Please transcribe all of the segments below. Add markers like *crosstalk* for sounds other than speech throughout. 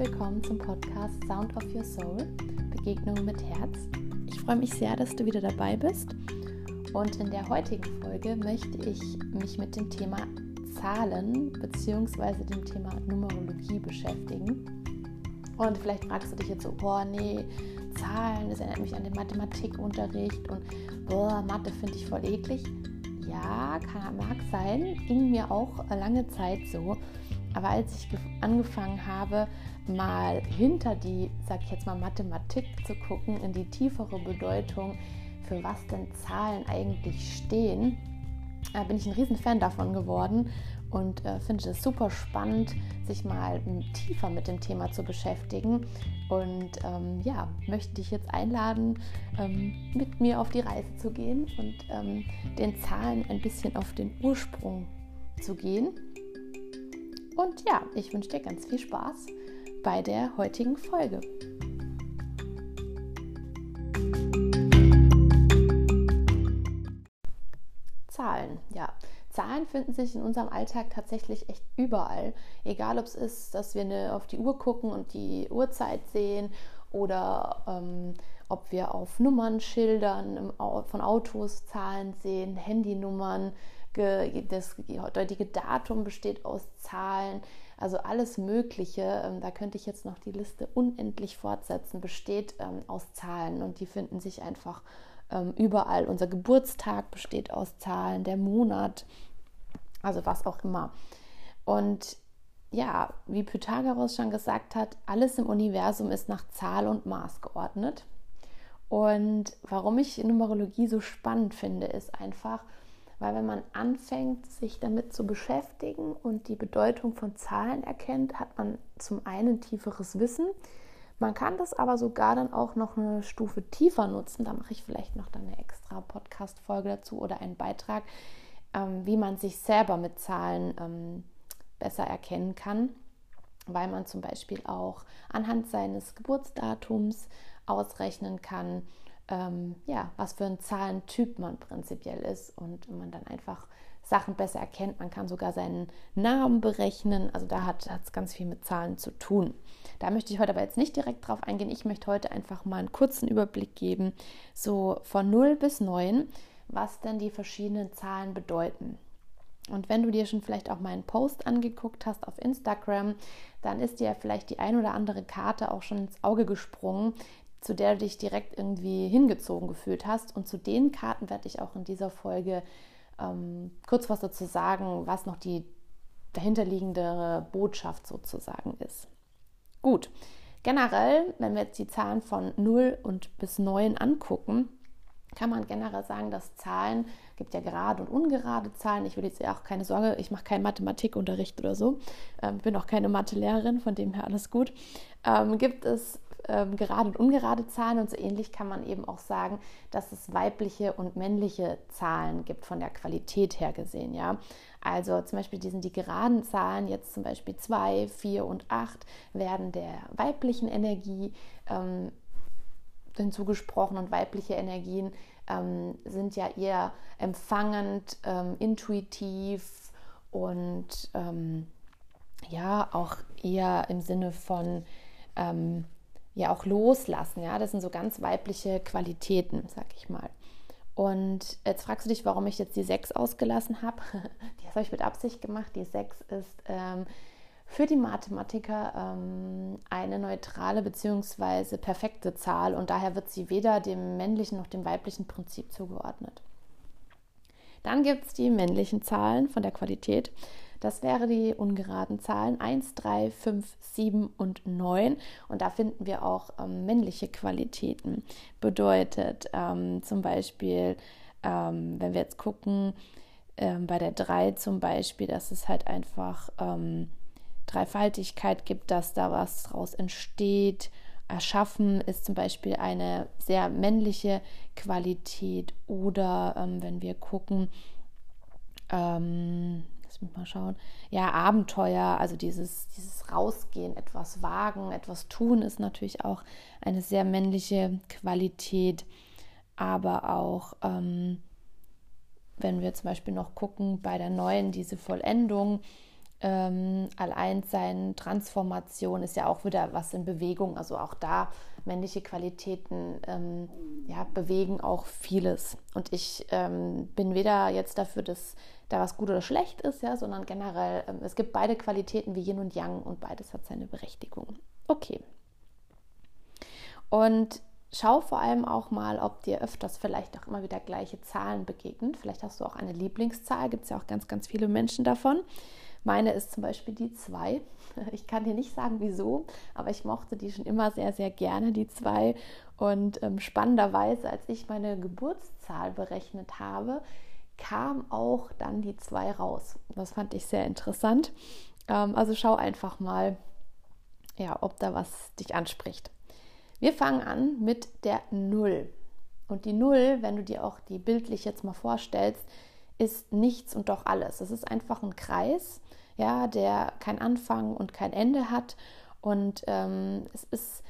willkommen zum Podcast Sound of Your Soul, Begegnung mit Herz. Ich freue mich sehr, dass du wieder dabei bist. Und in der heutigen Folge möchte ich mich mit dem Thema Zahlen bzw. dem Thema Numerologie beschäftigen. Und vielleicht fragst du dich jetzt so, boah, nee, Zahlen, das erinnert mich an den Mathematikunterricht und boah, Mathe finde ich voll eklig. Ja, kann, mag sein, ging mir auch lange Zeit so. Aber als ich angefangen habe, mal hinter die, sag ich jetzt mal, Mathematik zu gucken, in die tiefere Bedeutung, für was denn Zahlen eigentlich stehen, äh, bin ich ein riesen Fan davon geworden und äh, finde es super spannend, sich mal tiefer mit dem Thema zu beschäftigen. Und ähm, ja, möchte dich jetzt einladen, ähm, mit mir auf die Reise zu gehen und ähm, den Zahlen ein bisschen auf den Ursprung zu gehen. Und ja, ich wünsche dir ganz viel Spaß bei der heutigen Folge. Zahlen, ja. Zahlen finden sich in unserem Alltag tatsächlich echt überall. Egal, ob es ist, dass wir eine, auf die Uhr gucken und die Uhrzeit sehen oder ähm, ob wir auf Nummernschildern von Autos Zahlen sehen, Handynummern, das heutige Datum besteht aus Zahlen, also alles Mögliche. Ähm, da könnte ich jetzt noch die Liste unendlich fortsetzen, besteht ähm, aus Zahlen und die finden sich einfach ähm, überall. Unser Geburtstag besteht aus Zahlen, der Monat, also was auch immer. Und ja, wie Pythagoras schon gesagt hat, alles im Universum ist nach Zahl und Maß geordnet. Und warum ich Numerologie so spannend finde, ist einfach, weil wenn man anfängt, sich damit zu beschäftigen und die Bedeutung von Zahlen erkennt, hat man zum einen tieferes Wissen. Man kann das aber sogar dann auch noch eine Stufe tiefer nutzen. Da mache ich vielleicht noch dann eine extra Podcast-Folge dazu oder einen Beitrag, ähm, wie man sich selber mit Zahlen ähm, besser erkennen kann, weil man zum Beispiel auch anhand seines Geburtsdatums ausrechnen kann, ähm, ja, was für ein Zahlentyp man prinzipiell ist und man dann einfach Sachen besser erkennt. Man kann sogar seinen Namen berechnen. Also da hat es ganz viel mit Zahlen zu tun. Da möchte ich heute aber jetzt nicht direkt drauf eingehen. Ich möchte heute einfach mal einen kurzen Überblick geben, so von 0 bis 9, was denn die verschiedenen Zahlen bedeuten. Und wenn du dir schon vielleicht auch meinen Post angeguckt hast auf Instagram, dann ist dir vielleicht die ein oder andere Karte auch schon ins Auge gesprungen, zu der du dich direkt irgendwie hingezogen gefühlt hast. Und zu den Karten werde ich auch in dieser Folge ähm, kurz was dazu sagen, was noch die dahinterliegende Botschaft sozusagen ist. Gut, generell, wenn wir jetzt die Zahlen von 0 und bis 9 angucken, kann man generell sagen, dass Zahlen, gibt ja gerade und ungerade Zahlen. Ich will jetzt auch keine Sorge, ich mache keinen Mathematikunterricht oder so. Ähm, bin auch keine Mathelehrerin, von dem her alles gut. Ähm, gibt es ähm, gerade und ungerade Zahlen und so ähnlich kann man eben auch sagen, dass es weibliche und männliche Zahlen gibt von der Qualität her gesehen, ja. Also zum Beispiel diesen die geraden Zahlen, jetzt zum Beispiel 2, 4 und 8, werden der weiblichen Energie ähm, hinzugesprochen und weibliche Energien ähm, sind ja eher empfangend, ähm, intuitiv und ähm, ja auch eher im Sinne von ähm, ja auch loslassen. Ja, das sind so ganz weibliche Qualitäten, sag ich mal. Und jetzt fragst du dich, warum ich jetzt die 6 ausgelassen habe. *laughs* Das habe ich mit Absicht gemacht. Die 6 ist ähm, für die Mathematiker ähm, eine neutrale bzw. perfekte Zahl und daher wird sie weder dem männlichen noch dem weiblichen Prinzip zugeordnet. Dann gibt es die männlichen Zahlen von der Qualität. Das wären die ungeraden Zahlen 1, 3, 5, 7 und 9. Und da finden wir auch ähm, männliche Qualitäten. Bedeutet ähm, zum Beispiel, ähm, wenn wir jetzt gucken, ähm, bei der 3 zum Beispiel, dass es halt einfach ähm, Dreifaltigkeit gibt, dass da was draus entsteht. Erschaffen ist zum Beispiel eine sehr männliche Qualität. Oder ähm, wenn wir gucken, ähm, mich mal schauen. Ja, Abenteuer, also dieses, dieses Rausgehen, etwas wagen, etwas tun, ist natürlich auch eine sehr männliche Qualität. Aber auch, ähm, wenn wir zum Beispiel noch gucken, bei der neuen, diese Vollendung, ähm, Alleinsein, Transformation ist ja auch wieder was in Bewegung. Also auch da männliche Qualitäten ähm, ja, bewegen auch vieles. Und ich ähm, bin weder jetzt dafür, dass da was gut oder schlecht ist, ja, sondern generell, ähm, es gibt beide Qualitäten wie Yin und Yang und beides hat seine Berechtigung. Okay. Und schau vor allem auch mal, ob dir öfters vielleicht auch immer wieder gleiche Zahlen begegnen. Vielleicht hast du auch eine Lieblingszahl, gibt es ja auch ganz, ganz viele Menschen davon. Meine ist zum Beispiel die 2. *laughs* Ich kann dir nicht sagen, wieso, aber ich mochte die schon immer sehr, sehr gerne, die 2. Und ähm, spannenderweise, als ich meine Geburtszahl berechnet habe, kam auch dann die 2 raus. Das fand ich sehr interessant. Ähm, also schau einfach mal, ja, ob da was dich anspricht. Wir fangen an mit der 0. Und die 0, wenn du dir auch die bildlich jetzt mal vorstellst, ist nichts und doch alles. Es ist einfach ein Kreis, ja, der kein Anfang und kein Ende hat. Und ähm, es ist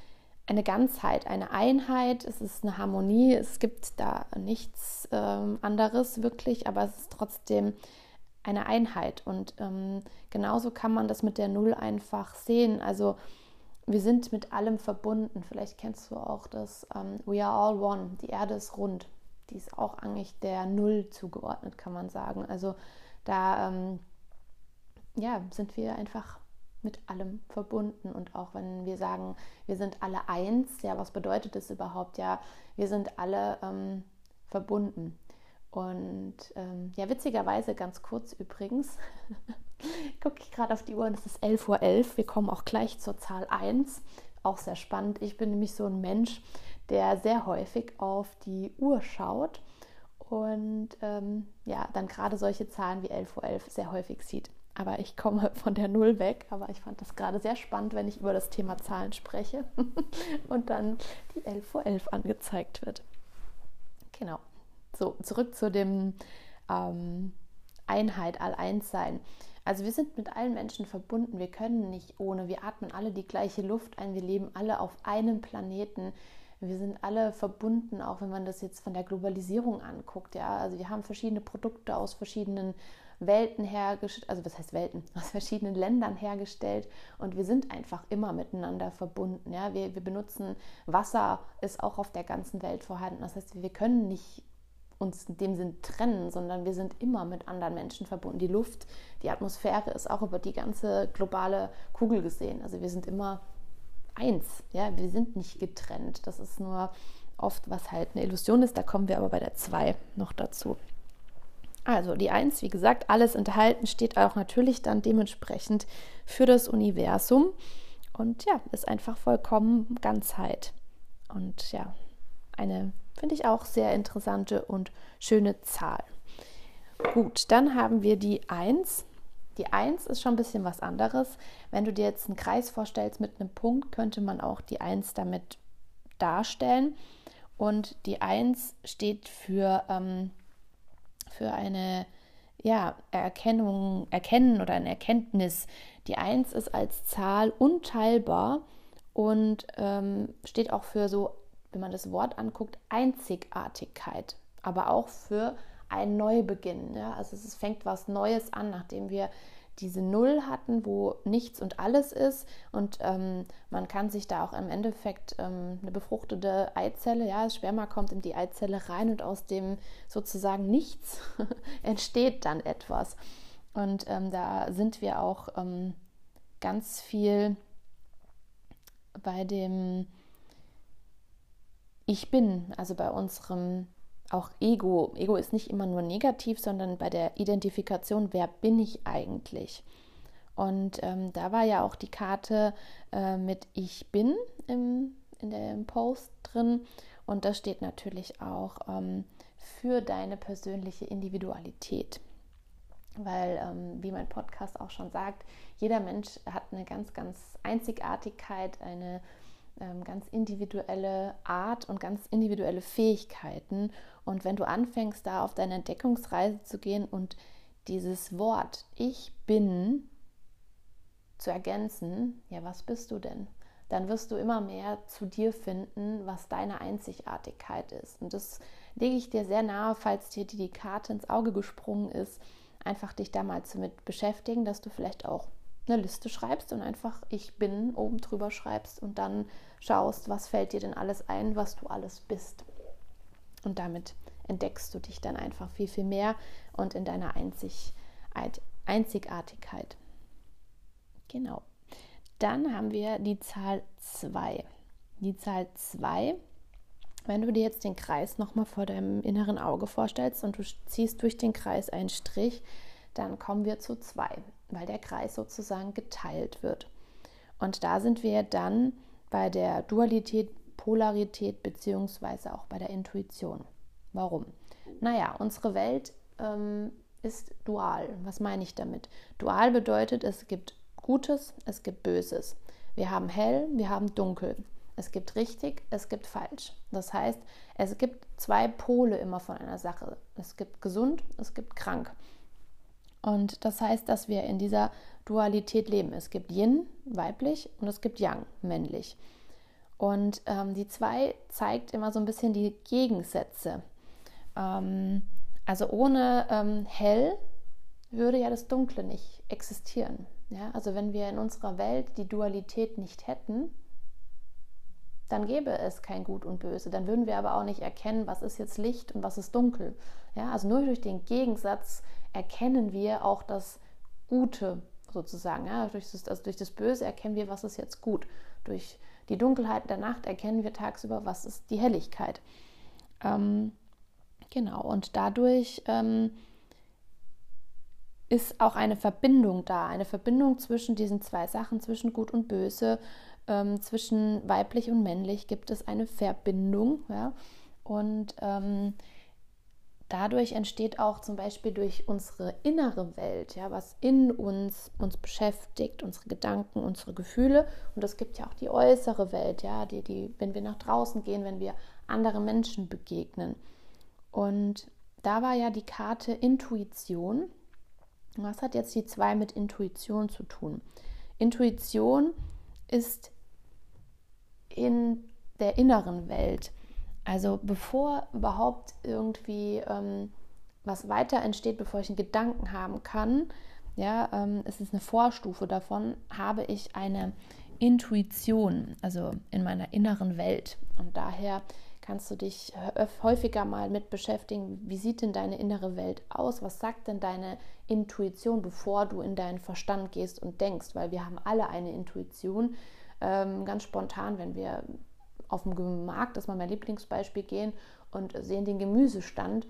eine Ganzheit, eine Einheit, es ist eine Harmonie, es gibt da nichts ähm, anderes wirklich, aber es ist trotzdem eine Einheit. Und ähm, genauso kann man das mit der Null einfach sehen. Also wir sind mit allem verbunden. Vielleicht kennst du auch das ähm, We are all one, die Erde ist rund. Die ist auch eigentlich der Null zugeordnet, kann man sagen. Also da ähm, ja, sind wir einfach mit allem verbunden. Und auch wenn wir sagen, wir sind alle eins, ja, was bedeutet das überhaupt? Ja, wir sind alle ähm, verbunden. Und ähm, ja, witzigerweise, ganz kurz übrigens, *laughs* gucke ich gerade auf die Uhr und es ist 11.11 Uhr. .11. Wir kommen auch gleich zur Zahl 1. Auch sehr spannend. Ich bin nämlich so ein Mensch, der sehr häufig auf die Uhr schaut und ähm, ja, dann gerade solche Zahlen wie 11.11 Uhr .11 sehr häufig sieht. Aber ich komme von der Null weg. Aber ich fand das gerade sehr spannend, wenn ich über das Thema Zahlen spreche *laughs* und dann die 11 vor 11 angezeigt wird. Genau. So, zurück zu dem ähm, Einheit, All-Eins-Sein. Also wir sind mit allen Menschen verbunden. Wir können nicht ohne. Wir atmen alle die gleiche Luft ein. Wir leben alle auf einem Planeten. Wir sind alle verbunden, auch wenn man das jetzt von der Globalisierung anguckt. Ja, also wir haben verschiedene Produkte aus verschiedenen Welten hergestellt, also was heißt Welten, *laughs* aus verschiedenen Ländern hergestellt und wir sind einfach immer miteinander verbunden. Ja? Wir, wir benutzen Wasser, ist auch auf der ganzen Welt vorhanden. Das heißt, wir können nicht uns in dem Sinn trennen, sondern wir sind immer mit anderen Menschen verbunden. Die Luft, die Atmosphäre ist auch über die ganze globale Kugel gesehen. Also wir sind immer eins, ja, wir sind nicht getrennt. Das ist nur oft, was halt eine Illusion ist. Da kommen wir aber bei der 2 noch dazu. Also die Eins, wie gesagt, alles enthalten steht auch natürlich dann dementsprechend für das Universum und ja, ist einfach vollkommen Ganzheit. Und ja, eine, finde ich auch sehr interessante und schöne Zahl. Gut, dann haben wir die Eins. Die Eins ist schon ein bisschen was anderes. Wenn du dir jetzt einen Kreis vorstellst mit einem Punkt, könnte man auch die Eins damit darstellen. Und die Eins steht für ähm, für eine ja, Erkennung, Erkennen oder eine Erkenntnis. Die Eins ist als Zahl unteilbar und ähm, steht auch für so, wenn man das Wort anguckt, Einzigartigkeit, aber auch für einen Neubeginn. Ja? Also es fängt was Neues an, nachdem wir diese Null hatten, wo nichts und alles ist. Und ähm, man kann sich da auch im Endeffekt ähm, eine befruchtete Eizelle, ja, das Sperma kommt in die Eizelle rein und aus dem sozusagen Nichts *laughs* entsteht dann etwas. Und ähm, da sind wir auch ähm, ganz viel bei dem Ich bin, also bei unserem auch Ego. Ego ist nicht immer nur negativ, sondern bei der Identifikation, wer bin ich eigentlich? Und ähm, da war ja auch die Karte äh, mit Ich bin im, in dem Post drin. Und das steht natürlich auch ähm, für deine persönliche Individualität. Weil, ähm, wie mein Podcast auch schon sagt, jeder Mensch hat eine ganz, ganz Einzigartigkeit, eine ganz individuelle Art und ganz individuelle Fähigkeiten. Und wenn du anfängst, da auf deine Entdeckungsreise zu gehen und dieses Wort Ich bin zu ergänzen, ja, was bist du denn? Dann wirst du immer mehr zu dir finden, was deine Einzigartigkeit ist. Und das lege ich dir sehr nahe, falls dir die Karte ins Auge gesprungen ist, einfach dich da mal damit beschäftigen, dass du vielleicht auch eine Liste schreibst und einfach ich bin oben drüber schreibst und dann schaust, was fällt dir denn alles ein, was du alles bist. Und damit entdeckst du dich dann einfach viel, viel mehr und in deiner Einzig Einzigartigkeit. Genau. Dann haben wir die Zahl 2. Die Zahl 2, wenn du dir jetzt den Kreis nochmal vor deinem inneren Auge vorstellst und du ziehst durch den Kreis einen Strich, dann kommen wir zu 2, weil der Kreis sozusagen geteilt wird. Und da sind wir dann bei der Dualität, Polarität beziehungsweise auch bei der Intuition. Warum? Naja, unsere Welt ähm, ist dual. Was meine ich damit? Dual bedeutet, es gibt Gutes, es gibt Böses. Wir haben hell, wir haben dunkel. Es gibt richtig, es gibt falsch. Das heißt, es gibt zwei Pole immer von einer Sache. Es gibt gesund, es gibt krank. Und das heißt, dass wir in dieser Dualität leben. Es gibt Yin, weiblich, und es gibt Yang, männlich. Und ähm, die zwei zeigt immer so ein bisschen die Gegensätze. Ähm, also ohne ähm, hell würde ja das Dunkle nicht existieren. Ja? Also wenn wir in unserer Welt die Dualität nicht hätten, dann gäbe es kein Gut und Böse. Dann würden wir aber auch nicht erkennen, was ist jetzt Licht und was ist Dunkel. Ja? Also nur durch den Gegensatz erkennen wir auch das Gute sozusagen. Ja? Durch, das, also durch das Böse erkennen wir, was ist jetzt gut. Durch die Dunkelheit der Nacht erkennen wir tagsüber, was ist die Helligkeit. Ähm, Genau, und dadurch ähm, ist auch eine Verbindung da, eine Verbindung zwischen diesen zwei Sachen, zwischen Gut und Böse, ähm, zwischen weiblich und männlich gibt es eine Verbindung. Ja? Und ähm, dadurch entsteht auch zum Beispiel durch unsere innere Welt, ja, was in uns uns beschäftigt, unsere Gedanken, unsere Gefühle. Und es gibt ja auch die äußere Welt, ja, die, die, wenn wir nach draußen gehen, wenn wir andere Menschen begegnen. Und da war ja die Karte Intuition. Was hat jetzt die zwei mit Intuition zu tun? Intuition ist in der inneren Welt. Also bevor überhaupt irgendwie ähm, was weiter entsteht, bevor ich einen Gedanken haben kann, ja, ähm, es ist eine Vorstufe davon, habe ich eine Intuition, also in meiner inneren Welt. Und daher kannst du dich häufiger mal mit beschäftigen, wie sieht denn deine innere Welt aus? Was sagt denn deine Intuition, bevor du in deinen Verstand gehst und denkst? Weil wir haben alle eine Intuition. Ähm, ganz spontan, wenn wir auf dem Markt, das ist mal mein Lieblingsbeispiel, gehen und sehen den Gemüsestand,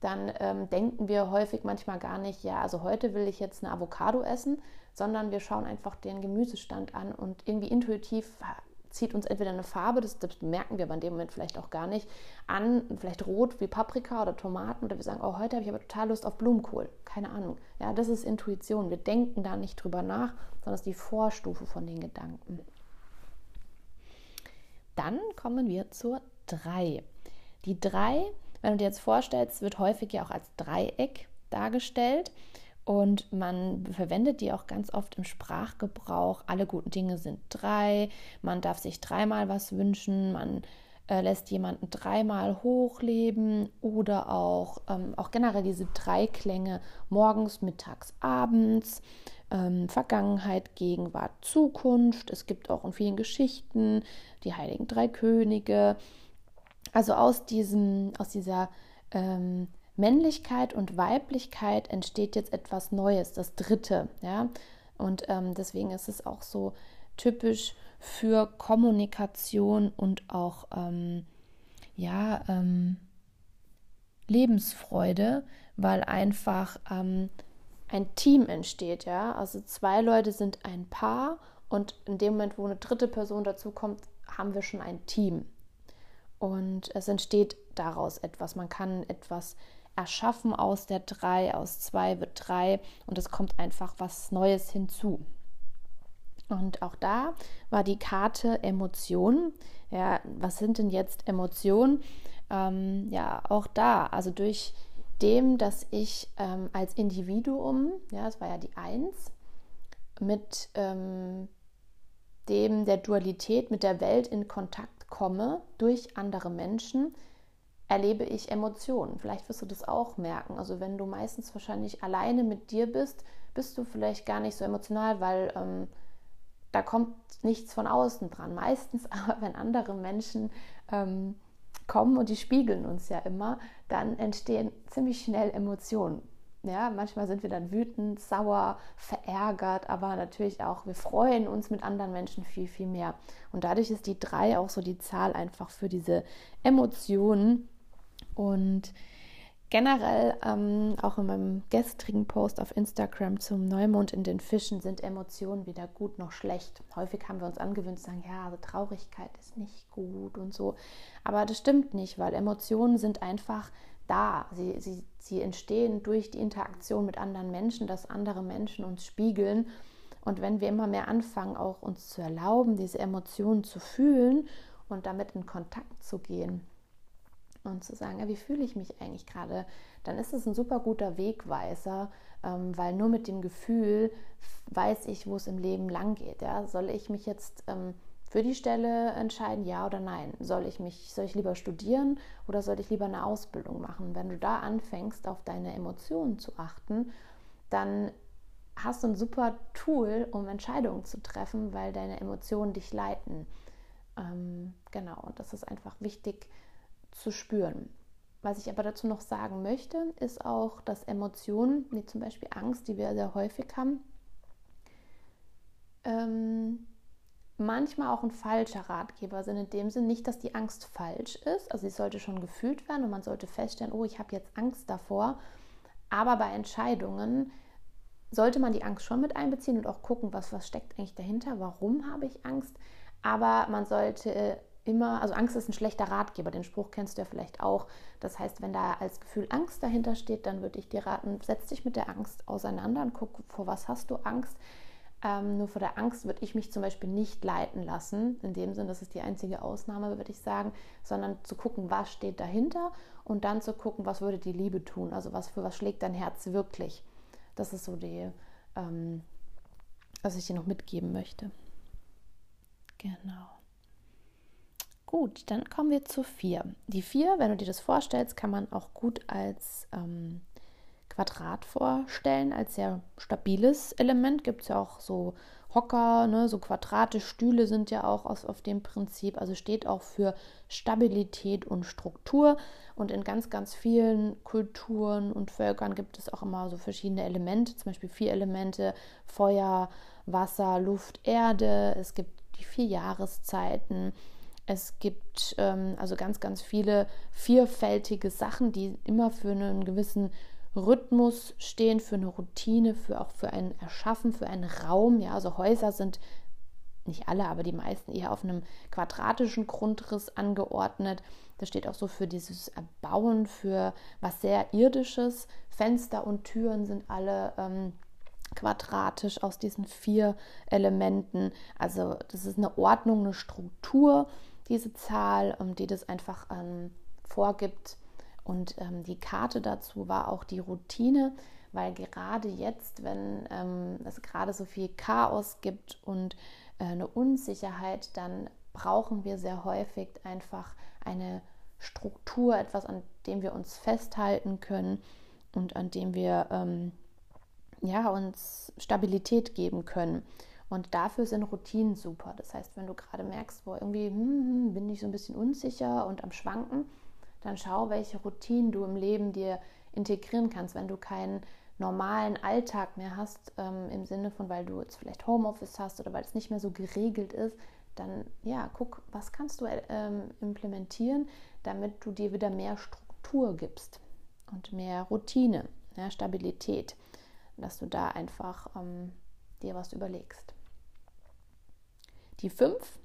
dann ähm, denken wir häufig manchmal gar nicht, ja, also heute will ich jetzt eine Avocado essen, sondern wir schauen einfach den Gemüsestand an und irgendwie intuitiv zieht uns entweder eine Farbe, das, das merken wir aber in dem Moment vielleicht auch gar nicht, an, vielleicht rot wie Paprika oder Tomaten, oder wir sagen, oh, heute habe ich aber total Lust auf Blumenkohl. Keine Ahnung. Ja, das ist Intuition. Wir denken da nicht drüber nach, sondern es ist die Vorstufe von den Gedanken. Dann kommen wir zur 3. Die 3, wenn du dir jetzt vorstellst, wird häufig ja auch als Dreieck dargestellt. Und man verwendet die auch ganz oft im Sprachgebrauch. Alle guten Dinge sind drei. Man darf sich dreimal was wünschen. Man äh, lässt jemanden dreimal hochleben oder auch, ähm, auch generell diese drei Klänge morgens, mittags, abends. Ähm, Vergangenheit, Gegenwart, Zukunft. Es gibt auch in vielen Geschichten die heiligen drei Könige. Also aus, diesem, aus dieser ähm, Männlichkeit und Weiblichkeit entsteht jetzt etwas Neues, das Dritte, ja. Und ähm, deswegen ist es auch so typisch für Kommunikation und auch ähm, ja ähm, Lebensfreude, weil einfach ähm, ein Team entsteht, ja. Also zwei Leute sind ein Paar und in dem Moment, wo eine dritte Person dazu kommt, haben wir schon ein Team. Und es entsteht daraus etwas. Man kann etwas erschaffen aus der 3, aus 2 wird 3 und es kommt einfach was Neues hinzu. Und auch da war die Karte Emotionen. Ja, was sind denn jetzt Emotionen? Ähm, ja, auch da, also durch dem, dass ich ähm, als Individuum, ja, das war ja die 1, mit ähm, dem der Dualität, mit der Welt in Kontakt komme durch andere Menschen, erlebe ich Emotionen. Vielleicht wirst du das auch merken. Also wenn du meistens wahrscheinlich alleine mit dir bist, bist du vielleicht gar nicht so emotional, weil ähm, da kommt nichts von außen dran. Meistens *laughs* aber, wenn andere Menschen ähm, kommen und die spiegeln uns ja immer, dann entstehen ziemlich schnell Emotionen. Ja, manchmal sind wir dann wütend, sauer, verärgert, aber natürlich auch, wir freuen uns mit anderen Menschen viel, viel mehr. Und dadurch ist die drei auch so die Zahl einfach für diese Emotionen. Und generell, ähm, auch in meinem gestrigen Post auf Instagram zum Neumond in den Fischen, sind Emotionen weder gut noch schlecht. Häufig haben wir uns angewöhnt zu sagen, ja, also Traurigkeit ist nicht gut und so. Aber das stimmt nicht, weil Emotionen sind einfach da. Sie, sie, sie entstehen durch die Interaktion mit anderen Menschen, dass andere Menschen uns spiegeln. Und wenn wir immer mehr anfangen, auch uns zu erlauben, diese Emotionen zu fühlen und damit in Kontakt zu gehen und zu sagen, wie fühle ich mich eigentlich gerade, dann ist es ein super guter Wegweiser, ähm, weil nur mit dem Gefühl weiß ich, wo es im Leben lang geht. Ja? Soll ich mich jetzt ähm, für die Stelle entscheiden, ja oder nein. Soll ich mich, soll ich lieber studieren oder soll ich lieber eine Ausbildung machen? Wenn du da anfängst, auf deine Emotionen zu achten, dann hast du ein super Tool, um Entscheidungen zu treffen, weil deine Emotionen dich leiten. Ähm, genau, und das ist einfach wichtig zu spüren. Was ich aber dazu noch sagen möchte, ist auch, dass Emotionen, wie zum Beispiel Angst, die wir sehr häufig haben, ähm, manchmal auch ein falscher Ratgeber sind, in dem Sinn nicht, dass die Angst falsch ist. Also sie sollte schon gefühlt werden und man sollte feststellen, oh, ich habe jetzt Angst davor. Aber bei Entscheidungen sollte man die Angst schon mit einbeziehen und auch gucken, was, was steckt eigentlich dahinter, warum habe ich Angst. Aber man sollte immer, also Angst ist ein schlechter Ratgeber, den Spruch kennst du ja vielleicht auch. Das heißt, wenn da als Gefühl Angst dahinter steht, dann würde ich dir raten, setz dich mit der Angst auseinander und guck, vor was hast du Angst ähm, nur vor der Angst würde ich mich zum Beispiel nicht leiten lassen. In dem Sinn, das ist die einzige Ausnahme, würde ich sagen, sondern zu gucken, was steht dahinter und dann zu gucken, was würde die Liebe tun. Also was für was schlägt dein Herz wirklich. Das ist so die, ähm, was ich dir noch mitgeben möchte. Genau. Gut, dann kommen wir zu vier. Die vier, wenn du dir das vorstellst, kann man auch gut als ähm, Quadrat vorstellen als sehr stabiles Element. Gibt es ja auch so Hocker, ne, so Quadrate, Stühle sind ja auch aus, auf dem Prinzip. Also steht auch für Stabilität und Struktur. Und in ganz, ganz vielen Kulturen und Völkern gibt es auch immer so verschiedene Elemente, zum Beispiel vier Elemente: Feuer, Wasser, Luft, Erde. Es gibt die vier Jahreszeiten. Es gibt ähm, also ganz, ganz viele vielfältige Sachen, die immer für einen gewissen Rhythmus stehen, für eine Routine, für auch für ein Erschaffen, für einen Raum. Ja, also Häuser sind nicht alle, aber die meisten eher auf einem quadratischen Grundriss angeordnet. Das steht auch so für dieses Erbauen, für was sehr irdisches. Fenster und Türen sind alle ähm, quadratisch aus diesen vier Elementen. Also das ist eine Ordnung, eine Struktur, diese Zahl, ähm, die das einfach ähm, vorgibt, und ähm, die Karte dazu war auch die Routine, weil gerade jetzt, wenn es gerade so viel Chaos gibt und äh, eine Unsicherheit, dann brauchen wir sehr häufig einfach eine Struktur, etwas, an dem wir uns festhalten können und an dem wir ähm, ja, uns Stabilität geben können. Und dafür sind Routinen super. Das heißt, wenn du gerade merkst, wo irgendwie hm, hm, bin ich so ein bisschen unsicher und am Schwanken, dann schau, welche Routinen du im Leben dir integrieren kannst, wenn du keinen normalen Alltag mehr hast, ähm, im Sinne von, weil du jetzt vielleicht Homeoffice hast oder weil es nicht mehr so geregelt ist, dann ja, guck, was kannst du ähm, implementieren, damit du dir wieder mehr Struktur gibst und mehr Routine, ja, Stabilität, dass du da einfach ähm, dir was überlegst. Die fünf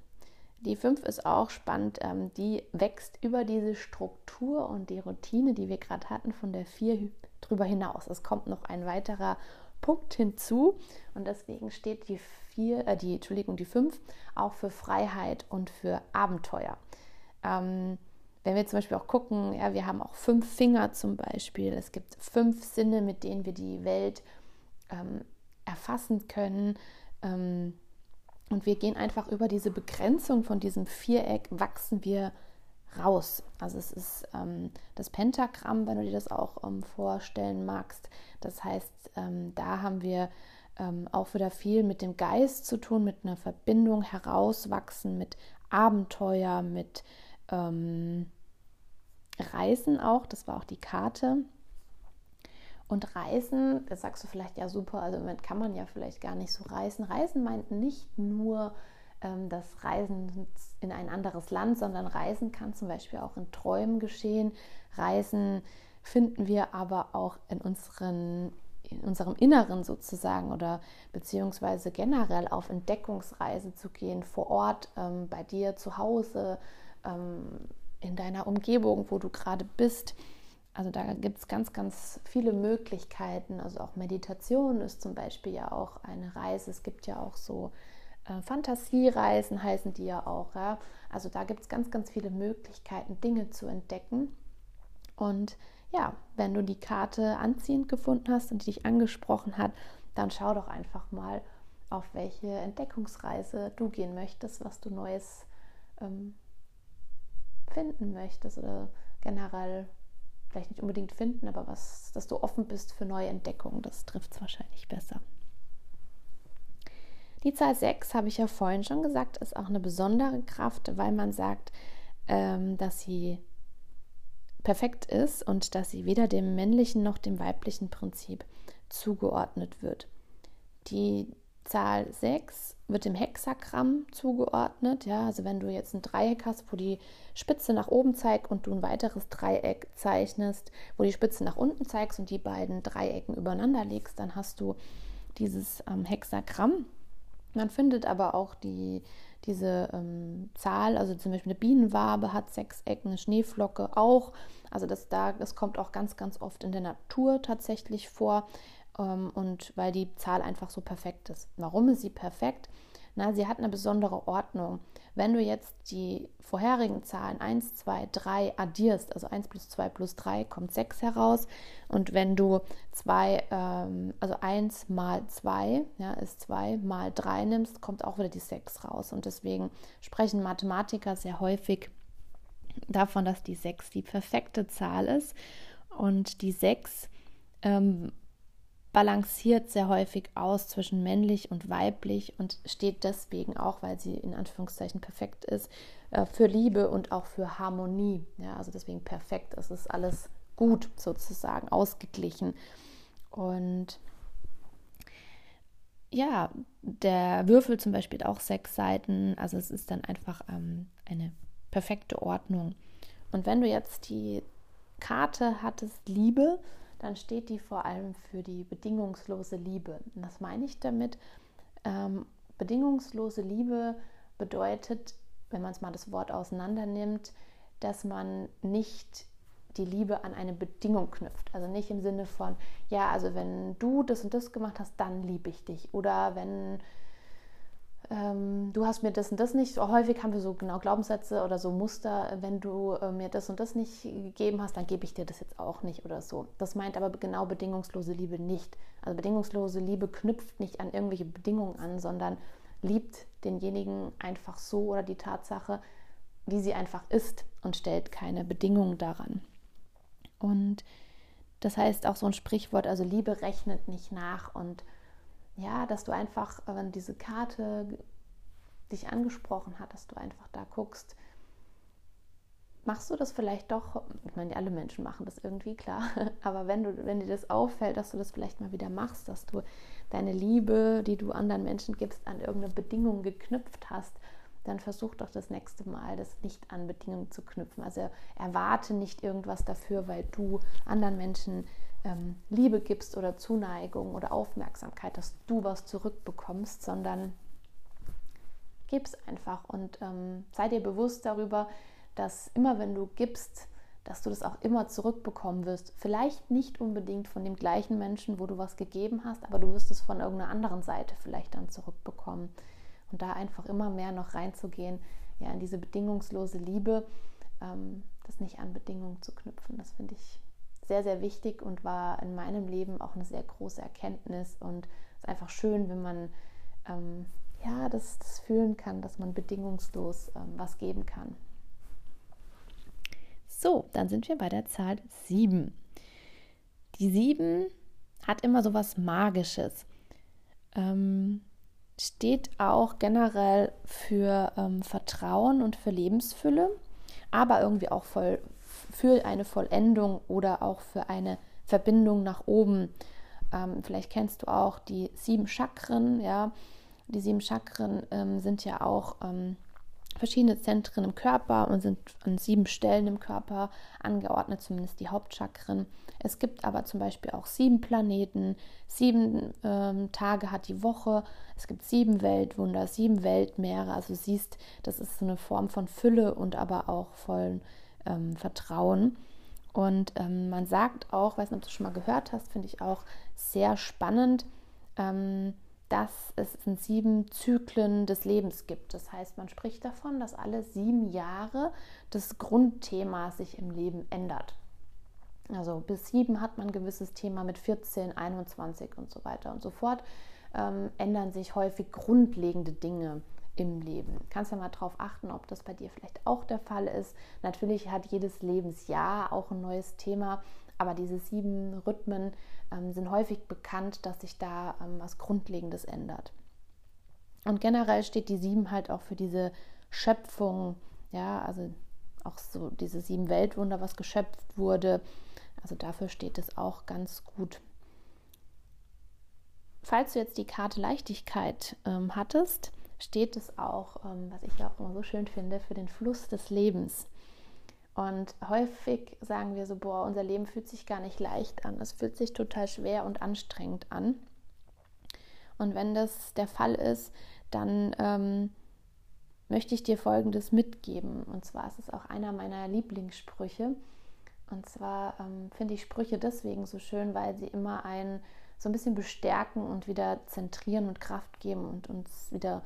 die 5 ist auch spannend. Ähm, die wächst über diese Struktur und die Routine, die wir gerade hatten, von der 4 drüber hinaus. Es kommt noch ein weiterer Punkt hinzu und deswegen steht die 4, äh, die, Entschuldigung, die 5 auch für Freiheit und für Abenteuer. Ähm, wenn wir zum Beispiel auch gucken, ja, wir haben auch fünf Finger zum Beispiel. Es gibt fünf Sinne, mit denen wir die Welt ähm, erfassen können. Ähm, und wir gehen einfach über diese Begrenzung von diesem Viereck, wachsen wir raus. Also es ist ähm, das Pentagramm, wenn du dir das auch ähm, vorstellen magst. Das heißt, ähm, da haben wir ähm, auch wieder viel mit dem Geist zu tun, mit einer Verbindung herauswachsen, mit Abenteuer, mit ähm, Reisen auch. Das war auch die Karte. Und Reisen, das sagst du vielleicht ja super, also damit kann man ja vielleicht gar nicht so reisen. Reisen meint nicht nur ähm, das Reisen in ein anderes Land, sondern Reisen kann zum Beispiel auch in Träumen geschehen. Reisen finden wir aber auch in, unseren, in unserem Inneren sozusagen oder beziehungsweise generell auf Entdeckungsreise zu gehen, vor Ort, ähm, bei dir zu Hause, ähm, in deiner Umgebung, wo du gerade bist. Also da gibt es ganz, ganz viele Möglichkeiten. Also auch Meditation ist zum Beispiel ja auch eine Reise. Es gibt ja auch so äh, Fantasiereisen heißen die ja auch. Ja? Also da gibt es ganz, ganz viele Möglichkeiten, Dinge zu entdecken. Und ja, wenn du die Karte anziehend gefunden hast und die dich angesprochen hat, dann schau doch einfach mal, auf welche Entdeckungsreise du gehen möchtest, was du Neues ähm, finden möchtest oder generell vielleicht nicht unbedingt finden, aber was, dass du offen bist für neue Entdeckungen, das trifft es wahrscheinlich besser. Die Zahl 6, habe ich ja vorhin schon gesagt, ist auch eine besondere Kraft, weil man sagt, ähm, dass sie perfekt ist und dass sie weder dem männlichen noch dem weiblichen Prinzip zugeordnet wird. Die Zahl 6 wird dem Hexagramm zugeordnet. Ja, also wenn du jetzt ein Dreieck hast, wo die Spitze nach oben zeigt und du ein weiteres Dreieck zeichnest, wo die Spitze nach unten zeigst und die beiden Dreiecken übereinander legst, dann hast du dieses ähm, Hexagramm. Man findet aber auch die, diese ähm, Zahl, also zum Beispiel eine Bienenwabe hat sechs Ecken, eine Schneeflocke auch. Also das, da, das kommt auch ganz, ganz oft in der Natur tatsächlich vor. Ähm, und weil die Zahl einfach so perfekt ist. Warum ist sie perfekt? Na, sie hat eine besondere Ordnung. Wenn du jetzt die vorherigen Zahlen 1, 2, 3 addierst, also 1 plus 2 plus 3 kommt 6 heraus. Und wenn du 2, ähm, also 1 mal 2 ja, ist 2 mal 3 nimmst, kommt auch wieder die 6 raus. Und deswegen sprechen Mathematiker sehr häufig davon, dass die 6 die perfekte Zahl ist. Und die 6 ähm, balanciert sehr häufig aus zwischen männlich und weiblich und steht deswegen auch, weil sie in Anführungszeichen perfekt ist, äh, für Liebe und auch für Harmonie. Ja, also deswegen perfekt. Es ist alles gut sozusagen, ausgeglichen. Und ja, der Würfel zum Beispiel auch sechs Seiten. Also es ist dann einfach ähm, eine perfekte Ordnung. Und wenn du jetzt die Karte hattest, Liebe, dann steht die vor allem für die bedingungslose Liebe. Und was meine ich damit? Ähm, bedingungslose Liebe bedeutet, wenn man es mal das Wort auseinander nimmt, dass man nicht die Liebe an eine Bedingung knüpft. Also nicht im Sinne von, ja, also wenn du das und das gemacht hast, dann liebe ich dich. Oder wenn ähm, du hast mir das und das nicht. Häufig haben wir so genau Glaubenssätze oder so Muster, wenn du äh, mir das und das nicht gegeben hast, dann gebe ich dir das jetzt auch nicht oder so. Das meint aber genau bedingungslose Liebe nicht. Also bedingungslose Liebe knüpft nicht an irgendwelche Bedingungen an, sondern liebt denjenigen einfach so oder die Tatsache, wie sie einfach ist und stellt keine Bedingungen daran. Und das heißt auch so ein Sprichwort, also Liebe rechnet nicht nach und ja, dass du einfach, wenn diese Karte dich angesprochen hat, dass du einfach da guckst, machst du das vielleicht doch, ich meine, alle Menschen machen das irgendwie, klar, *laughs* aber wenn, du, wenn dir das auffällt, dass du das vielleicht mal wieder machst, dass du deine Liebe, die du anderen Menschen gibst, an irgendeine Bedingung geknüpft hast, dann versuch doch das nächste Mal, das nicht an Bedingungen zu knüpfen. Also erwarte nicht irgendwas dafür, weil du anderen Menschen ähm, Liebe gibst oder Zuneigung oder Aufmerksamkeit, dass du was zurückbekommst, sondern gib es einfach und ähm, sei dir bewusst darüber, dass immer wenn du gibst, dass du das auch immer zurückbekommen wirst. Vielleicht nicht unbedingt von dem gleichen Menschen, wo du was gegeben hast, aber du wirst es von irgendeiner anderen Seite vielleicht dann zurückbekommen. Und da einfach immer mehr noch reinzugehen, ja, in diese bedingungslose Liebe, ähm, das nicht an Bedingungen zu knüpfen, das finde ich sehr, sehr wichtig und war in meinem Leben auch eine sehr große Erkenntnis. Und es ist einfach schön, wenn man ähm, ja, das, das, fühlen kann, dass man bedingungslos ähm, was geben kann. So, dann sind wir bei der Zahl 7. Die 7 hat immer so was Magisches. Ähm, steht auch generell für ähm, Vertrauen und für Lebensfülle, aber irgendwie auch voll, für eine Vollendung oder auch für eine Verbindung nach oben. Ähm, vielleicht kennst du auch die sieben Chakren, ja. Die sieben Chakren ähm, sind ja auch ähm, verschiedene Zentren im Körper und sind an sieben Stellen im Körper angeordnet, zumindest die Hauptchakren. Es gibt aber zum Beispiel auch sieben Planeten, sieben ähm, Tage hat die Woche, es gibt sieben Weltwunder, sieben Weltmeere. Also siehst, das ist so eine Form von Fülle und aber auch vollen ähm, Vertrauen. Und ähm, man sagt auch, weiß nicht, ob du schon mal gehört hast, finde ich auch sehr spannend, ähm, dass es in sieben Zyklen des Lebens gibt. Das heißt, man spricht davon, dass alle sieben Jahre das Grundthema sich im Leben ändert. Also bis sieben hat man ein gewisses Thema, mit 14, 21 und so weiter und so fort ähm, ändern sich häufig grundlegende Dinge im Leben. Kannst ja mal darauf achten, ob das bei dir vielleicht auch der Fall ist. Natürlich hat jedes Lebensjahr auch ein neues Thema, aber diese sieben Rhythmen ähm, sind häufig bekannt, dass sich da ähm, was Grundlegendes ändert. Und generell steht die sieben halt auch für diese Schöpfung, ja, also auch so diese sieben Weltwunder, was geschöpft wurde. Also dafür steht es auch ganz gut. Falls du jetzt die Karte Leichtigkeit ähm, hattest, steht es auch, ähm, was ich auch immer so schön finde, für den Fluss des Lebens. Und häufig sagen wir so, boah, unser Leben fühlt sich gar nicht leicht an. Es fühlt sich total schwer und anstrengend an. Und wenn das der Fall ist, dann ähm, möchte ich dir Folgendes mitgeben. Und zwar ist es auch einer meiner Lieblingssprüche. Und zwar ähm, finde ich Sprüche deswegen so schön, weil sie immer einen so ein bisschen bestärken und wieder zentrieren und Kraft geben und uns wieder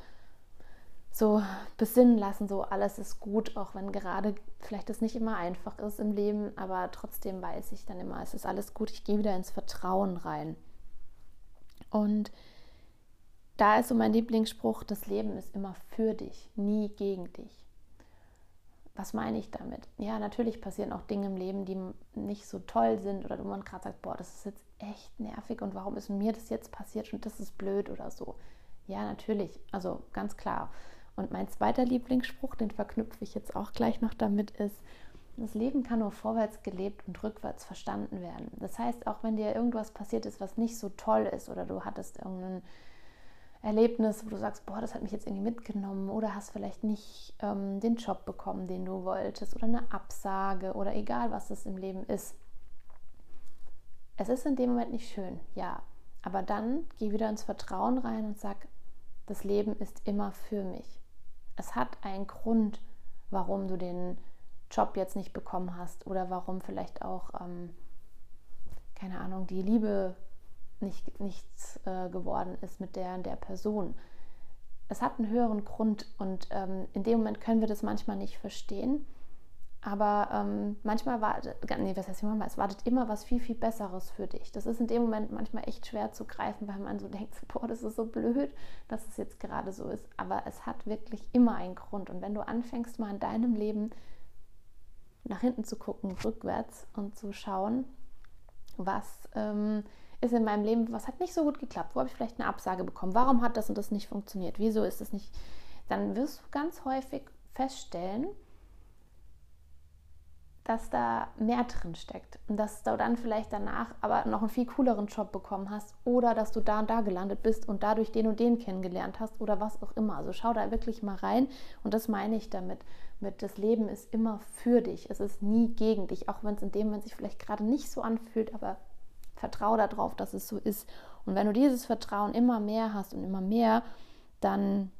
so besinnen lassen, so alles ist gut, auch wenn gerade vielleicht es nicht immer einfach ist im Leben, aber trotzdem weiß ich dann immer, es ist alles gut, ich gehe wieder ins Vertrauen rein. Und da ist so mein Lieblingsspruch, das Leben ist immer für dich, nie gegen dich. Was meine ich damit? Ja, natürlich passieren auch Dinge im Leben, die nicht so toll sind oder wo man gerade sagt, boah, das ist jetzt echt nervig und warum ist mir das jetzt passiert und das ist blöd oder so. Ja, natürlich, also ganz klar. Und mein zweiter Lieblingsspruch, den verknüpfe ich jetzt auch gleich noch damit, ist, das Leben kann nur vorwärts gelebt und rückwärts verstanden werden. Das heißt, auch wenn dir irgendwas passiert ist, was nicht so toll ist oder du hattest irgendein Erlebnis, wo du sagst, boah, das hat mich jetzt irgendwie mitgenommen oder hast vielleicht nicht ähm, den Job bekommen, den du wolltest oder eine Absage oder egal, was es im Leben ist. Es ist in dem Moment nicht schön, ja. Aber dann geh wieder ins Vertrauen rein und sag, das Leben ist immer für mich. Es hat einen Grund, warum du den Job jetzt nicht bekommen hast oder warum vielleicht auch, ähm, keine Ahnung, die Liebe nicht, nichts äh, geworden ist mit der der Person. Es hat einen höheren Grund und ähm, in dem Moment können wir das manchmal nicht verstehen. Aber ähm, manchmal wartet, nee, was heißt manchmal, es wartet immer was viel, viel Besseres für dich. Das ist in dem Moment manchmal echt schwer zu greifen, weil man so *laughs* denkt, boah, das ist so blöd, dass es jetzt gerade so ist. Aber es hat wirklich immer einen Grund. Und wenn du anfängst, mal in deinem Leben nach hinten zu gucken, rückwärts und zu schauen, was ähm, ist in meinem Leben, was hat nicht so gut geklappt, wo habe ich vielleicht eine Absage bekommen, warum hat das und das nicht funktioniert, wieso ist das nicht, dann wirst du ganz häufig feststellen, dass da mehr drin steckt und dass du dann vielleicht danach aber noch einen viel cooleren Job bekommen hast oder dass du da und da gelandet bist und dadurch den und den kennengelernt hast oder was auch immer. Also schau da wirklich mal rein und das meine ich damit. Mit das Leben ist immer für dich, es ist nie gegen dich, auch wenn es in dem Moment sich vielleicht gerade nicht so anfühlt, aber vertraue darauf, dass es so ist. Und wenn du dieses Vertrauen immer mehr hast und immer mehr, dann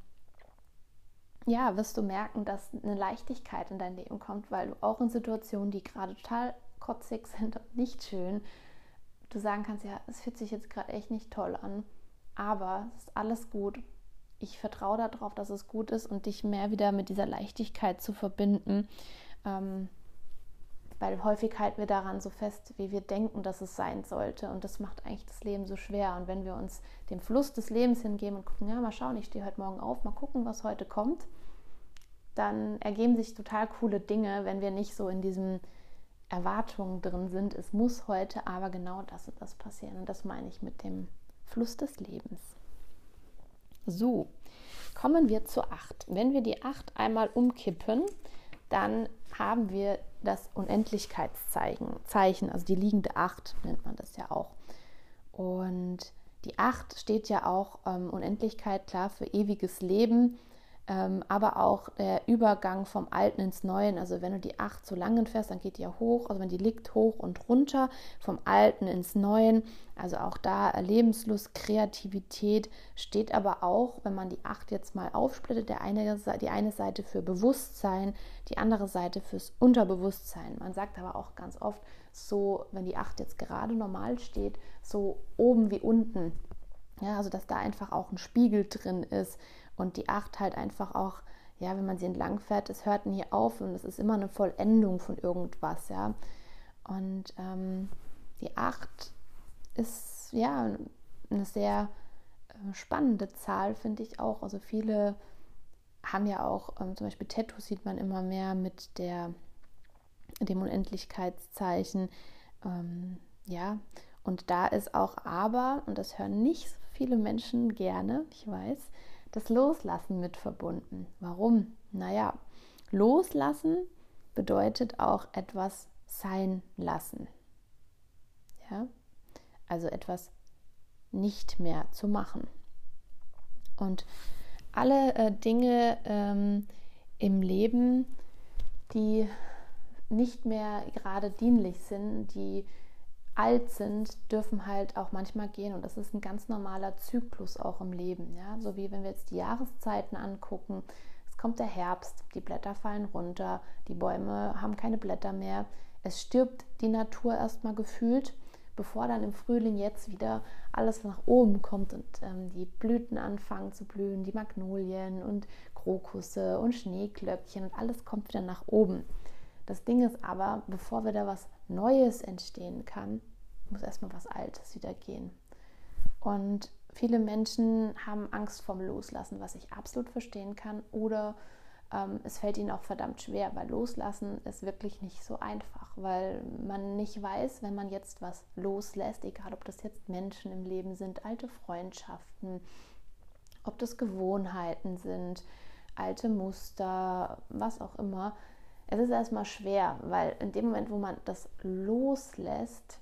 ja, wirst du merken, dass eine Leichtigkeit in dein Leben kommt, weil du auch in Situationen, die gerade total kotzig sind und nicht schön, du sagen kannst, ja, es fühlt sich jetzt gerade echt nicht toll an, aber es ist alles gut. Ich vertraue darauf, dass es gut ist und dich mehr wieder mit dieser Leichtigkeit zu verbinden. Ähm, weil häufig halten wir daran so fest, wie wir denken, dass es sein sollte. Und das macht eigentlich das Leben so schwer. Und wenn wir uns dem Fluss des Lebens hingeben und gucken, ja, mal schauen, ich stehe heute Morgen auf, mal gucken, was heute kommt, dann ergeben sich total coole Dinge, wenn wir nicht so in diesem Erwartungen drin sind, es muss heute aber genau das und das passieren. Und das meine ich mit dem Fluss des Lebens. So, kommen wir zur 8. Wenn wir die 8 einmal umkippen, dann haben wir das Unendlichkeitszeichen, Zeichen, also die liegende 8 nennt man das ja auch. Und die 8 steht ja auch ähm, Unendlichkeit, klar, für ewiges Leben ähm, aber auch der Übergang vom Alten ins Neuen. Also wenn du die 8 zu langen fährst, dann geht die ja hoch, also wenn die liegt hoch und runter, vom Alten ins Neuen. Also auch da Lebenslust, Kreativität steht aber auch, wenn man die 8 jetzt mal aufsplittet, der eine, die eine Seite für Bewusstsein, die andere Seite fürs Unterbewusstsein. Man sagt aber auch ganz oft so, wenn die 8 jetzt gerade normal steht, so oben wie unten. Ja, also dass da einfach auch ein Spiegel drin ist und die Acht halt einfach auch, ja, wenn man sie entlang fährt, es hört nie auf und es ist immer eine Vollendung von irgendwas, ja. Und ähm, die Acht ist ja eine sehr äh, spannende Zahl, finde ich auch. Also viele haben ja auch, ähm, zum Beispiel Tattoos sieht man immer mehr mit der, dem Unendlichkeitszeichen. Ähm, ja, und da ist auch aber, und das hören nicht so viele Menschen gerne, ich weiß, das Loslassen mit verbunden. Warum? Naja, loslassen bedeutet auch etwas sein lassen. Ja, also etwas nicht mehr zu machen. Und alle äh, Dinge ähm, im Leben, die nicht mehr gerade dienlich sind, die alt sind, dürfen halt auch manchmal gehen. Und das ist ein ganz normaler Zyklus auch im Leben. Ja? So wie wenn wir jetzt die Jahreszeiten angucken. Es kommt der Herbst, die Blätter fallen runter, die Bäume haben keine Blätter mehr. Es stirbt die Natur erstmal gefühlt, bevor dann im Frühling jetzt wieder alles nach oben kommt und ähm, die Blüten anfangen zu blühen, die Magnolien und Krokusse und Schneeglöckchen und alles kommt wieder nach oben. Das Ding ist aber, bevor wieder was Neues entstehen kann, muss erstmal was Altes wieder gehen. Und viele Menschen haben Angst vorm Loslassen, was ich absolut verstehen kann. Oder ähm, es fällt ihnen auch verdammt schwer, weil Loslassen ist wirklich nicht so einfach, weil man nicht weiß, wenn man jetzt was loslässt, egal ob das jetzt Menschen im Leben sind, alte Freundschaften, ob das Gewohnheiten sind, alte Muster, was auch immer, es ist erstmal schwer, weil in dem Moment, wo man das loslässt,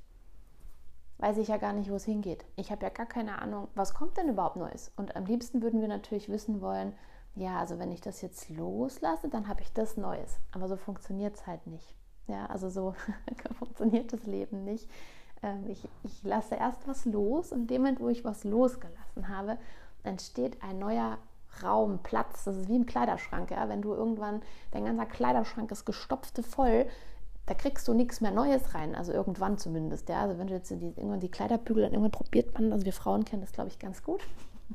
weiß ich ja gar nicht, wo es hingeht. Ich habe ja gar keine Ahnung, was kommt denn überhaupt Neues. Und am liebsten würden wir natürlich wissen wollen, ja, also wenn ich das jetzt loslasse, dann habe ich das Neues. Aber so funktioniert es halt nicht. Ja, also so *laughs* funktioniert das Leben nicht. Ähm, ich, ich lasse erst was los und in dem Moment, wo ich was losgelassen habe, entsteht ein neuer Raum, Platz. Das ist wie im Kleiderschrank. Ja? Wenn du irgendwann, dein ganzer Kleiderschrank ist gestopfte voll, da kriegst du nichts mehr Neues rein. Also irgendwann zumindest. Ja? Also wenn du jetzt die, irgendwann die Kleiderbügel, dann irgendwann probiert man, also wir Frauen kennen das, glaube ich, ganz gut.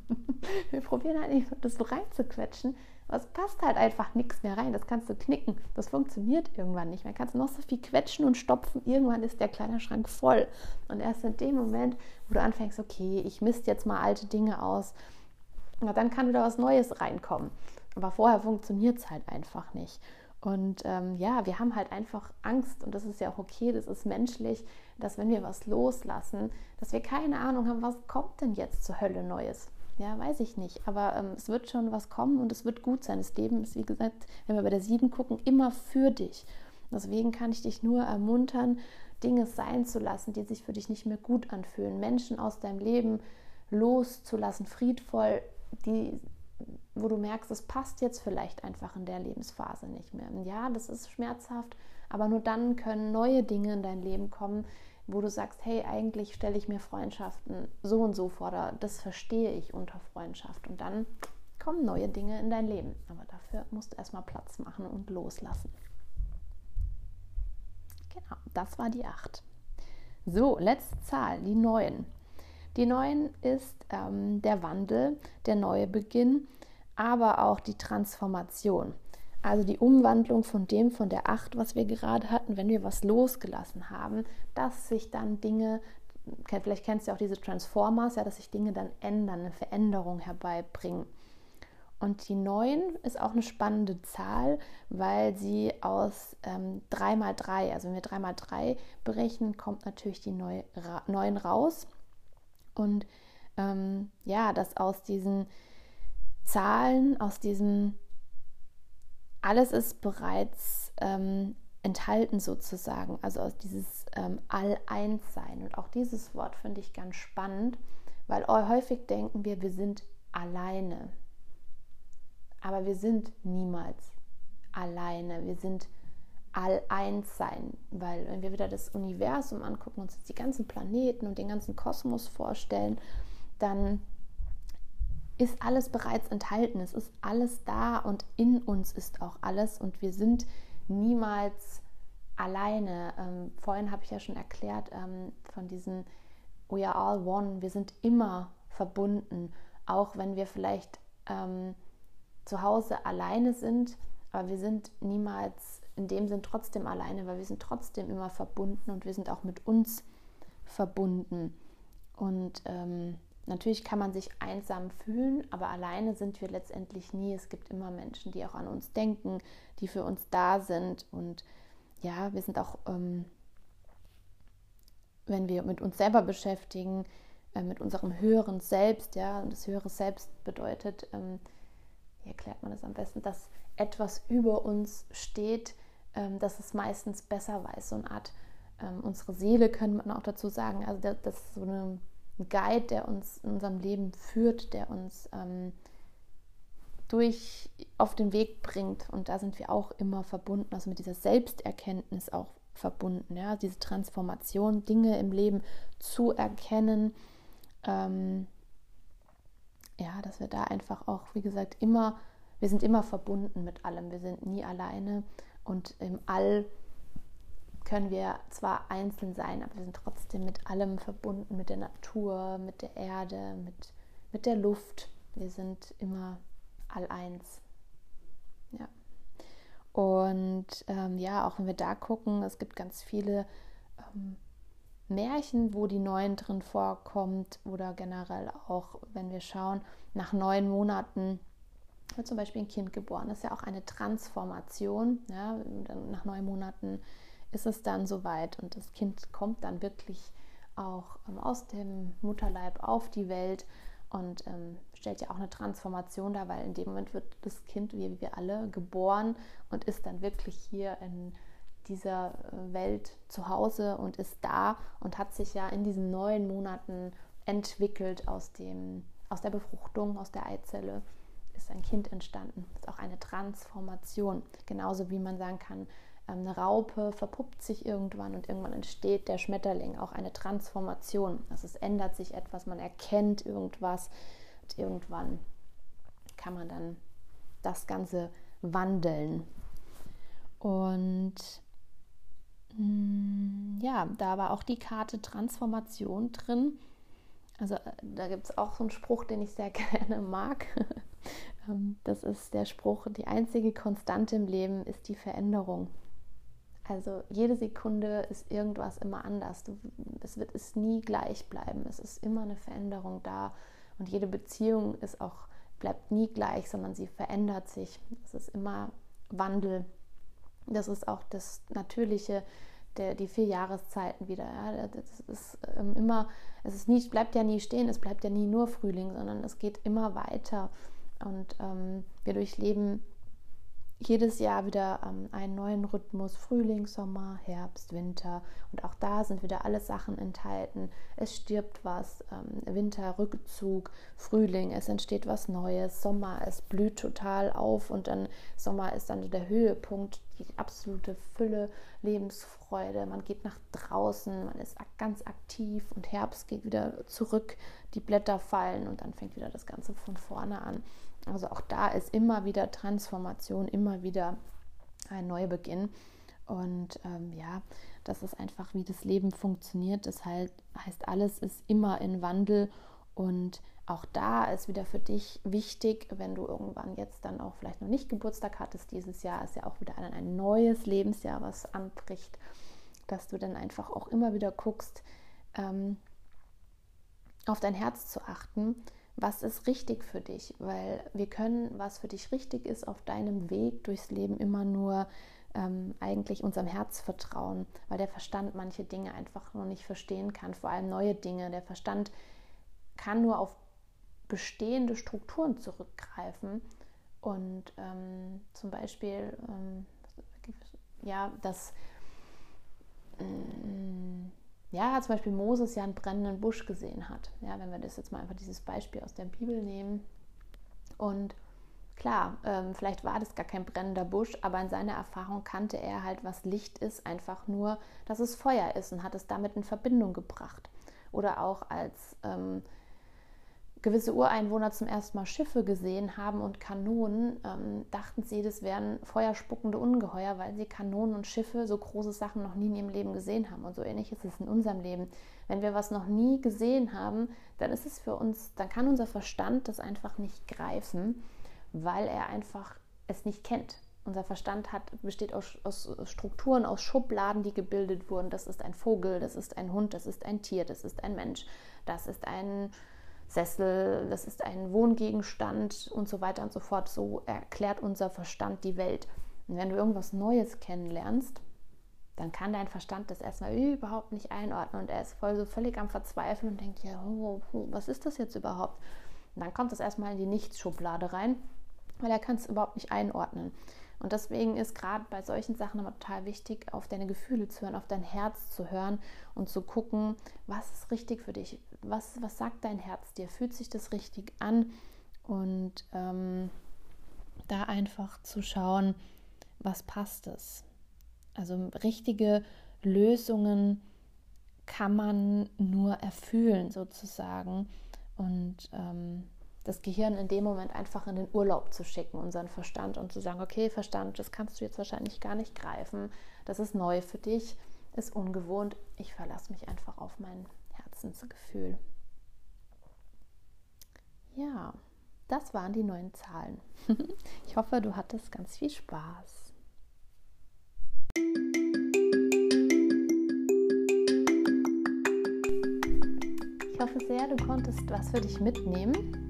*laughs* wir probieren halt nicht, das so reinzuquetschen. Aber es passt halt einfach nichts mehr rein. Das kannst du knicken. Das funktioniert irgendwann nicht mehr. Kannst du noch so viel quetschen und stopfen. Irgendwann ist der Kleiderschrank voll. Und erst in dem Moment, wo du anfängst, okay, ich misst jetzt mal alte Dinge aus na, dann kann wieder was Neues reinkommen. Aber vorher funktioniert es halt einfach nicht. Und ähm, ja, wir haben halt einfach Angst und das ist ja auch okay, das ist menschlich, dass wenn wir was loslassen, dass wir keine Ahnung haben, was kommt denn jetzt zur Hölle Neues. Ja, weiß ich nicht. Aber ähm, es wird schon was kommen und es wird gut sein. Das Leben ist, wie gesagt, wenn wir bei der Sieben gucken, immer für dich. Deswegen kann ich dich nur ermuntern, Dinge sein zu lassen, die sich für dich nicht mehr gut anfühlen. Menschen aus deinem Leben loszulassen, friedvoll die, wo du merkst, es passt jetzt vielleicht einfach in der Lebensphase nicht mehr. Ja, das ist schmerzhaft, aber nur dann können neue Dinge in dein Leben kommen, wo du sagst, hey, eigentlich stelle ich mir Freundschaften so und so vor, das verstehe ich unter Freundschaft. Und dann kommen neue Dinge in dein Leben. Aber dafür musst du erstmal Platz machen und loslassen. Genau, das war die 8. So, letzte Zahl, die 9. Die neuen ist ähm, der Wandel, der neue Beginn, aber auch die Transformation. Also die Umwandlung von dem, von der Acht, was wir gerade hatten, wenn wir was losgelassen haben, dass sich dann Dinge, vielleicht kennst du auch diese Transformers, ja, dass sich Dinge dann ändern, eine Veränderung herbeibringen. Und die 9 ist auch eine spannende Zahl, weil sie aus ähm, 3 mal 3, also wenn wir 3 mal 3 berechnen, kommt natürlich die 9 raus. Und ähm, ja, dass aus diesen Zahlen, aus diesem, alles ist bereits ähm, enthalten sozusagen, also aus dieses ähm, All-Eins-Sein. Und auch dieses Wort finde ich ganz spannend, weil häufig denken wir, wir sind alleine. Aber wir sind niemals alleine. Wir sind all eins sein, weil wenn wir wieder das Universum angucken, uns die ganzen Planeten und den ganzen Kosmos vorstellen, dann ist alles bereits enthalten. Es ist alles da und in uns ist auch alles und wir sind niemals alleine. Ähm, vorhin habe ich ja schon erklärt ähm, von diesen We are all one. Wir sind immer verbunden, auch wenn wir vielleicht ähm, zu Hause alleine sind, aber wir sind niemals in dem Sinn trotzdem alleine, weil wir sind trotzdem immer verbunden und wir sind auch mit uns verbunden. Und ähm, natürlich kann man sich einsam fühlen, aber alleine sind wir letztendlich nie. Es gibt immer Menschen, die auch an uns denken, die für uns da sind. Und ja, wir sind auch, ähm, wenn wir mit uns selber beschäftigen, äh, mit unserem höheren Selbst, ja, und das höhere Selbst bedeutet, ähm, wie erklärt man das am besten, dass etwas über uns steht, dass es meistens besser weiß. So eine Art, ähm, unsere Seele, könnte man auch dazu sagen. Also das, das ist so eine, ein Guide, der uns in unserem Leben führt, der uns ähm, durch auf den Weg bringt. Und da sind wir auch immer verbunden, also mit dieser Selbsterkenntnis auch verbunden. Ja? Diese Transformation, Dinge im Leben zu erkennen. Ähm, ja, dass wir da einfach auch, wie gesagt, immer, wir sind immer verbunden mit allem. Wir sind nie alleine und im All können wir zwar einzeln sein, aber wir sind trotzdem mit allem verbunden, mit der Natur, mit der Erde, mit, mit der Luft. Wir sind immer all eins. Ja. Und ähm, ja, auch wenn wir da gucken, es gibt ganz viele ähm, Märchen, wo die Neuen drin vorkommt oder generell auch, wenn wir schauen, nach neun Monaten wird zum Beispiel ein Kind geboren. Das ist ja auch eine Transformation. Ja? Nach neun Monaten ist es dann soweit und das Kind kommt dann wirklich auch ähm, aus dem Mutterleib auf die Welt und ähm, stellt ja auch eine Transformation dar, weil in dem Moment wird das Kind, wie wir alle, geboren und ist dann wirklich hier in dieser äh, Welt zu Hause und ist da und hat sich ja in diesen neun Monaten entwickelt aus, dem, aus der Befruchtung, aus der Eizelle ist ein Kind entstanden. Das ist auch eine Transformation. Genauso wie man sagen kann, ähm, eine Raupe verpuppt sich irgendwann und irgendwann entsteht der Schmetterling, auch eine Transformation. Also es ändert sich etwas, man erkennt irgendwas und irgendwann kann man dann das Ganze wandeln. Und hm, ja, da war auch die Karte Transformation drin. Also äh, da gibt es auch so einen Spruch, den ich sehr *laughs* gerne mag. Ähm, das ist der Spruch, die einzige Konstante im Leben ist die Veränderung. Also jede Sekunde ist irgendwas immer anders. Es wird es nie gleich bleiben. Es ist immer eine Veränderung da. Und jede Beziehung ist auch, bleibt nie gleich, sondern sie verändert sich. Es ist immer Wandel. Das ist auch das Natürliche, der, die vier Jahreszeiten wieder. Ja. Das ist ähm, immer, es ist nie, bleibt ja nie stehen, es bleibt ja nie nur Frühling, sondern es geht immer weiter. Und ähm, wir durchleben jedes Jahr wieder ähm, einen neuen Rhythmus, Frühling, Sommer, Herbst, Winter. Und auch da sind wieder alle Sachen enthalten. Es stirbt was, ähm, Winter, Rückzug, Frühling, es entsteht was Neues, Sommer, es blüht total auf und dann Sommer ist dann der Höhepunkt, die absolute Fülle, Lebensfreude. Man geht nach draußen, man ist ganz aktiv und Herbst geht wieder zurück, die Blätter fallen und dann fängt wieder das Ganze von vorne an. Also auch da ist immer wieder Transformation, immer wieder ein Neubeginn. Und ähm, ja, das ist einfach, wie das Leben funktioniert. Das heißt, heißt, alles ist immer in Wandel. Und auch da ist wieder für dich wichtig, wenn du irgendwann jetzt dann auch vielleicht noch nicht Geburtstag hattest, dieses Jahr ist ja auch wieder ein, ein neues Lebensjahr, was anbricht, dass du dann einfach auch immer wieder guckst, ähm, auf dein Herz zu achten was ist richtig für dich, weil wir können, was für dich richtig ist, auf deinem Weg durchs Leben immer nur ähm, eigentlich unserem Herz vertrauen, weil der Verstand manche Dinge einfach noch nicht verstehen kann, vor allem neue Dinge. Der Verstand kann nur auf bestehende Strukturen zurückgreifen und ähm, zum Beispiel, ähm, ja, das, ähm, ja, zum Beispiel Moses ja einen brennenden Busch gesehen hat. Ja, wenn wir das jetzt mal einfach dieses Beispiel aus der Bibel nehmen und Klar, ähm, vielleicht war das gar kein brennender Busch, aber in seiner Erfahrung kannte er halt, was Licht ist, einfach nur, dass es Feuer ist und hat es damit in Verbindung gebracht. Oder auch als ähm, gewisse Ureinwohner zum ersten Mal Schiffe gesehen haben und Kanonen, ähm, dachten sie, das wären feuerspuckende Ungeheuer, weil sie Kanonen und Schiffe, so große Sachen noch nie in ihrem Leben gesehen haben. Und so ähnlich ist es in unserem Leben. Wenn wir was noch nie gesehen haben, dann ist es für uns, dann kann unser Verstand das einfach nicht greifen weil er einfach es nicht kennt. Unser Verstand hat, besteht aus, aus, Strukturen, aus Schubladen, die gebildet wurden. Das ist ein Vogel, das ist ein Hund, das ist ein Tier, das ist ein Mensch, das ist ein Sessel, das ist ein Wohngegenstand und so weiter und so fort. So erklärt unser Verstand die Welt. Und wenn du irgendwas Neues kennenlernst, dann kann dein Verstand das erstmal überhaupt nicht einordnen und er ist voll so völlig am Verzweifeln und denkt, ja, oh, oh, was ist das jetzt überhaupt? Und dann kommt das erstmal in die Nichtsschublade rein weil er kann es überhaupt nicht einordnen. Und deswegen ist gerade bei solchen Sachen immer total wichtig, auf deine Gefühle zu hören, auf dein Herz zu hören und zu gucken, was ist richtig für dich, was, was sagt dein Herz dir, fühlt sich das richtig an? Und ähm, da einfach zu schauen, was passt es. Also richtige Lösungen kann man nur erfüllen sozusagen. Und ähm, das Gehirn in dem Moment einfach in den Urlaub zu schicken, unseren Verstand und zu sagen, okay, Verstand, das kannst du jetzt wahrscheinlich gar nicht greifen, das ist neu für dich, ist ungewohnt, ich verlasse mich einfach auf mein Herzensgefühl. Ja, das waren die neuen Zahlen. *laughs* ich hoffe, du hattest ganz viel Spaß. Ich hoffe sehr, du konntest was für dich mitnehmen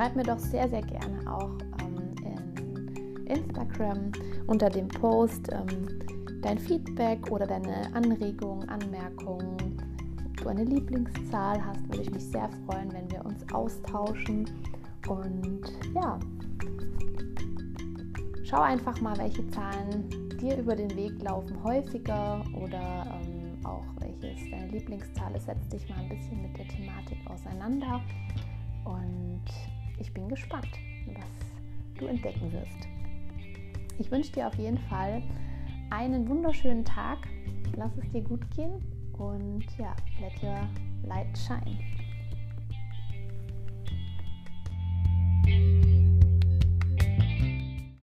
schreib mir doch sehr, sehr gerne auch ähm, in Instagram unter dem Post ähm, dein Feedback oder deine Anregungen, Anmerkungen. Du eine Lieblingszahl hast, würde ich mich sehr freuen, wenn wir uns austauschen. Und ja, schau einfach mal, welche Zahlen dir über den Weg laufen, häufiger oder ähm, auch welches deine Lieblingszahl ist. Setz dich mal ein bisschen mit der Thematik auseinander. Und ich bin gespannt, was du entdecken wirst. Ich wünsche dir auf jeden Fall einen wunderschönen Tag. Lass es dir gut gehen und ja, let your light shine.